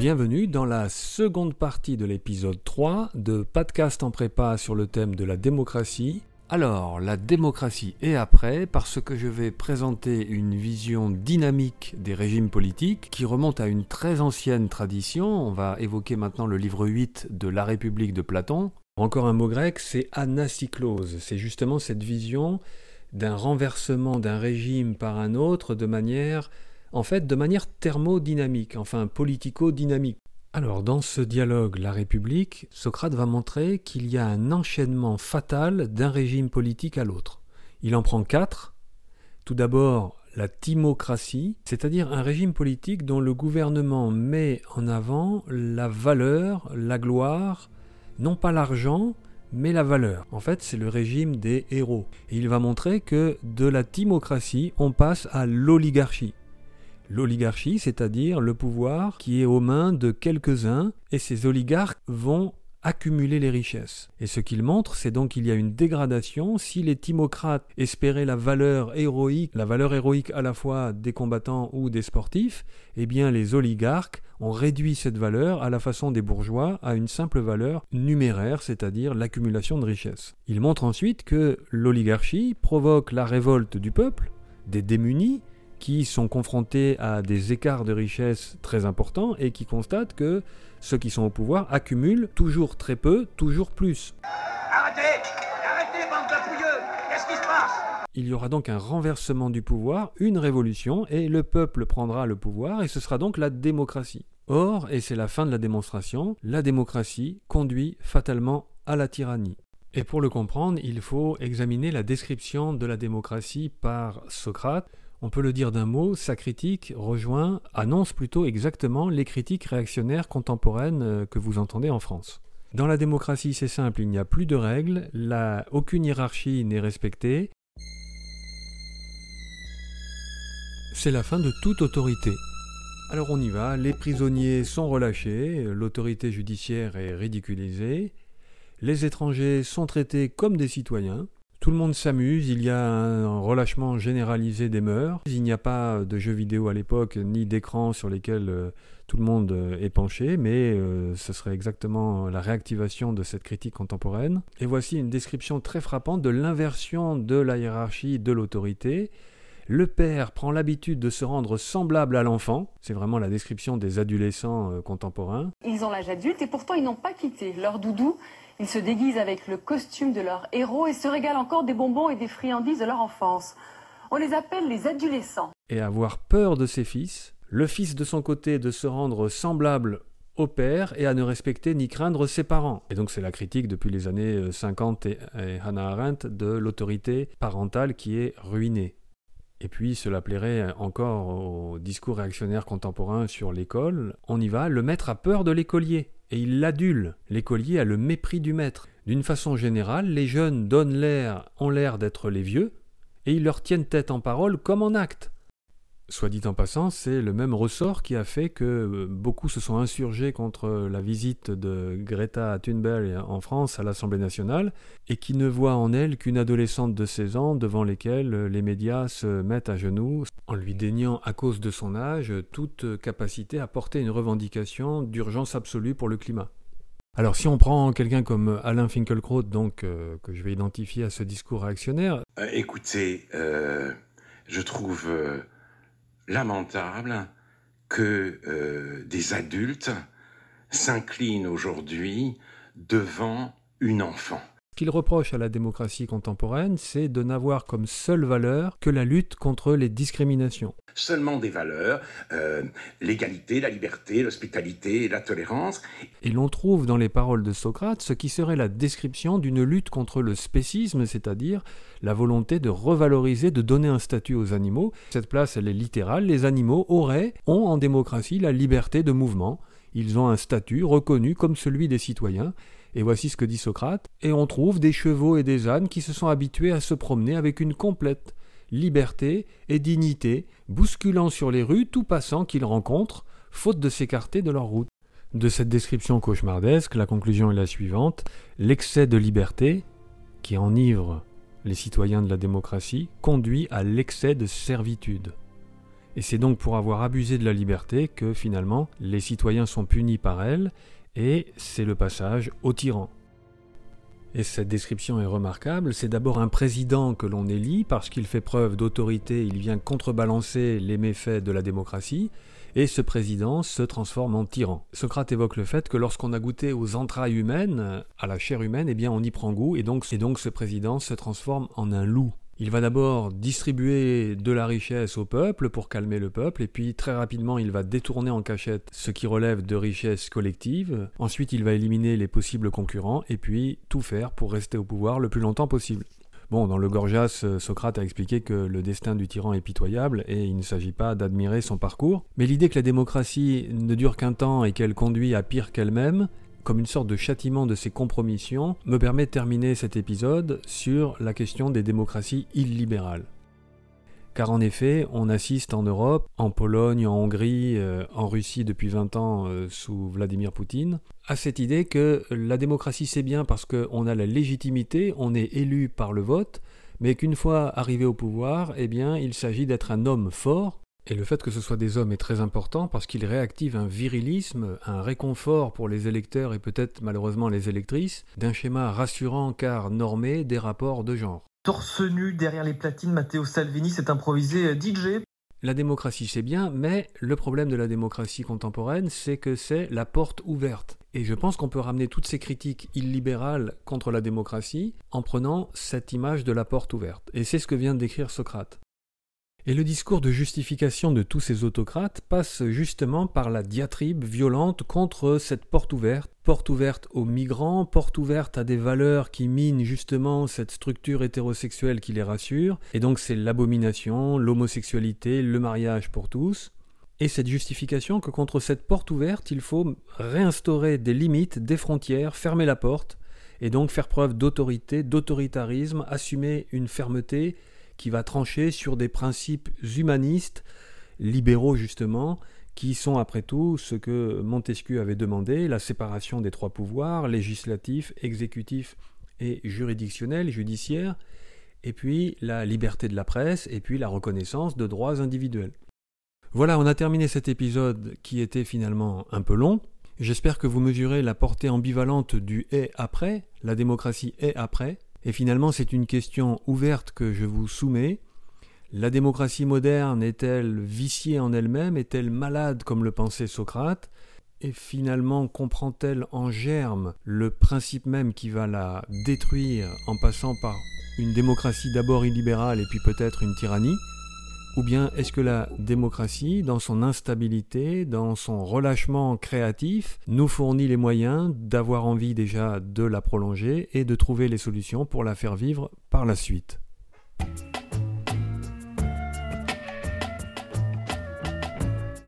Bienvenue dans la seconde partie de l'épisode 3 de Podcast en prépa sur le thème de la démocratie. Alors, la démocratie est après parce que je vais présenter une vision dynamique des régimes politiques qui remonte à une très ancienne tradition. On va évoquer maintenant le livre 8 de La République de Platon. Encore un mot grec, c'est anacyclose. C'est justement cette vision d'un renversement d'un régime par un autre de manière en fait de manière thermodynamique, enfin politico-dynamique. Alors dans ce dialogue La République, Socrate va montrer qu'il y a un enchaînement fatal d'un régime politique à l'autre. Il en prend quatre. Tout d'abord la timocratie, c'est-à-dire un régime politique dont le gouvernement met en avant la valeur, la gloire, non pas l'argent, mais la valeur. En fait, c'est le régime des héros. Et il va montrer que de la timocratie, on passe à l'oligarchie l'oligarchie, c'est-à-dire le pouvoir qui est aux mains de quelques-uns, et ces oligarques vont accumuler les richesses. Et ce qu'il montre, c'est donc qu'il y a une dégradation. Si les timocrates espéraient la valeur héroïque, la valeur héroïque à la fois des combattants ou des sportifs, eh bien les oligarques ont réduit cette valeur à la façon des bourgeois à une simple valeur numéraire, c'est-à-dire l'accumulation de richesses. Il montre ensuite que l'oligarchie provoque la révolte du peuple, des démunis, qui sont confrontés à des écarts de richesse très importants et qui constatent que ceux qui sont au pouvoir accumulent toujours très peu, toujours plus. Arrêtez Arrêtez, bande de Qu'est-ce qui se passe? Il y aura donc un renversement du pouvoir, une révolution, et le peuple prendra le pouvoir, et ce sera donc la démocratie. Or, et c'est la fin de la démonstration, la démocratie conduit fatalement à la tyrannie. Et pour le comprendre, il faut examiner la description de la démocratie par Socrate, on peut le dire d'un mot, sa critique rejoint, annonce plutôt exactement les critiques réactionnaires contemporaines euh, que vous entendez en France. Dans la démocratie, c'est simple, il n'y a plus de règles, aucune hiérarchie n'est respectée. C'est la fin de toute autorité. Alors on y va, les prisonniers sont relâchés, l'autorité judiciaire est ridiculisée, les étrangers sont traités comme des citoyens, tout le monde s'amuse, il y a un relâchement généralisé des mœurs. Il n'y a pas de jeux vidéo à l'époque, ni d'écran sur lesquels euh, tout le monde euh, est penché, mais euh, ce serait exactement la réactivation de cette critique contemporaine. Et voici une description très frappante de l'inversion de la hiérarchie de l'autorité. Le père prend l'habitude de se rendre semblable à l'enfant, c'est vraiment la description des adolescents contemporains. Ils ont l'âge adulte et pourtant ils n'ont pas quitté leur doudou ils se déguisent avec le costume de leur héros et se régalent encore des bonbons et des friandises de leur enfance. On les appelle les adolescents. Et avoir peur de ses fils, le fils de son côté de se rendre semblable au père et à ne respecter ni craindre ses parents. Et donc c'est la critique depuis les années 50 et, Hannah Arendt de l'autorité parentale qui est ruinée. Et puis cela plairait encore au discours réactionnaire contemporain sur l'école. On y va, le maître a peur de l'écolier et il l'adule. L'écolier a le mépris du maître. D'une façon générale, les jeunes donnent l'air, ont l'air d'être les vieux, et ils leur tiennent tête en parole comme en acte. Soit dit en passant, c'est le même ressort qui a fait que euh, beaucoup se sont insurgés contre la visite de Greta Thunberg en France à l'Assemblée nationale et qui ne voient en elle qu'une adolescente de 16 ans devant lesquelles les médias se mettent à genoux en lui déniant à cause de son âge toute capacité à porter une revendication d'urgence absolue pour le climat. Alors si on prend quelqu'un comme Alain Finkielkraut, donc euh, que je vais identifier à ce discours réactionnaire, euh, écoutez, je trouve lamentable que euh, des adultes s'inclinent aujourd'hui devant une enfant qu'il reproche à la démocratie contemporaine, c'est de n'avoir comme seule valeur que la lutte contre les discriminations. Seulement des valeurs, euh, l'égalité, la liberté, l'hospitalité, la tolérance. Et l'on trouve dans les paroles de Socrate ce qui serait la description d'une lutte contre le spécisme, c'est-à-dire la volonté de revaloriser, de donner un statut aux animaux. Cette place, elle est littérale. Les animaux auraient, ont en démocratie la liberté de mouvement. Ils ont un statut reconnu comme celui des citoyens. Et voici ce que dit Socrate. Et on trouve des chevaux et des ânes qui se sont habitués à se promener avec une complète liberté et dignité, bousculant sur les rues tout passant qu'ils rencontrent, faute de s'écarter de leur route. De cette description cauchemardesque, la conclusion est la suivante. L'excès de liberté, qui enivre les citoyens de la démocratie, conduit à l'excès de servitude. Et c'est donc pour avoir abusé de la liberté que finalement les citoyens sont punis par elle, et c'est le passage au tyran. Et cette description est remarquable, c'est d'abord un président que l'on élit parce qu'il fait preuve d'autorité, il vient contrebalancer les méfaits de la démocratie, et ce président se transforme en tyran. Socrate évoque le fait que lorsqu'on a goûté aux entrailles humaines, à la chair humaine, eh bien on y prend goût, et donc, et donc ce président se transforme en un loup. Il va d'abord distribuer de la richesse au peuple pour calmer le peuple, et puis très rapidement il va détourner en cachette ce qui relève de richesse collective. Ensuite il va éliminer les possibles concurrents, et puis tout faire pour rester au pouvoir le plus longtemps possible. Bon, dans le Gorgias, Socrate a expliqué que le destin du tyran est pitoyable et il ne s'agit pas d'admirer son parcours, mais l'idée que la démocratie ne dure qu'un temps et qu'elle conduit à pire qu'elle-même, comme une sorte de châtiment de ses compromissions, me permet de terminer cet épisode sur la question des démocraties illibérales. Car en effet, on assiste en Europe, en Pologne, en Hongrie, euh, en Russie depuis 20 ans euh, sous Vladimir Poutine, à cette idée que la démocratie c'est bien parce qu'on a la légitimité, on est élu par le vote, mais qu'une fois arrivé au pouvoir, eh bien, il s'agit d'être un homme fort et le fait que ce soit des hommes est très important parce qu'il réactive un virilisme, un réconfort pour les électeurs et peut-être malheureusement les électrices, d'un schéma rassurant car normé des rapports de genre. Torse nu derrière les platines, Matteo Salvini s'est improvisé euh, DJ. La démocratie c'est bien, mais le problème de la démocratie contemporaine, c'est que c'est la porte ouverte. Et je pense qu'on peut ramener toutes ces critiques illibérales contre la démocratie en prenant cette image de la porte ouverte. Et c'est ce que vient de décrire Socrate. Et le discours de justification de tous ces autocrates passe justement par la diatribe violente contre cette porte ouverte, porte ouverte aux migrants, porte ouverte à des valeurs qui minent justement cette structure hétérosexuelle qui les rassure, et donc c'est l'abomination, l'homosexualité, le mariage pour tous. Et cette justification que contre cette porte ouverte, il faut réinstaurer des limites, des frontières, fermer la porte, et donc faire preuve d'autorité, d'autoritarisme, assumer une fermeté qui va trancher sur des principes humanistes, libéraux justement, qui sont après tout ce que Montesquieu avait demandé, la séparation des trois pouvoirs, législatif, exécutif et juridictionnel, judiciaire, et puis la liberté de la presse, et puis la reconnaissance de droits individuels. Voilà, on a terminé cet épisode qui était finalement un peu long. J'espère que vous mesurez la portée ambivalente du et après, la démocratie est après, et finalement, c'est une question ouverte que je vous soumets. La démocratie moderne est-elle viciée en elle-même? Est-elle malade comme le pensait Socrate? Et finalement, comprend-elle en germe le principe même qui va la détruire en passant par une démocratie d'abord illibérale et puis peut-être une tyrannie? Ou bien est-ce que la démocratie, dans son instabilité, dans son relâchement créatif, nous fournit les moyens d'avoir envie déjà de la prolonger et de trouver les solutions pour la faire vivre par la suite?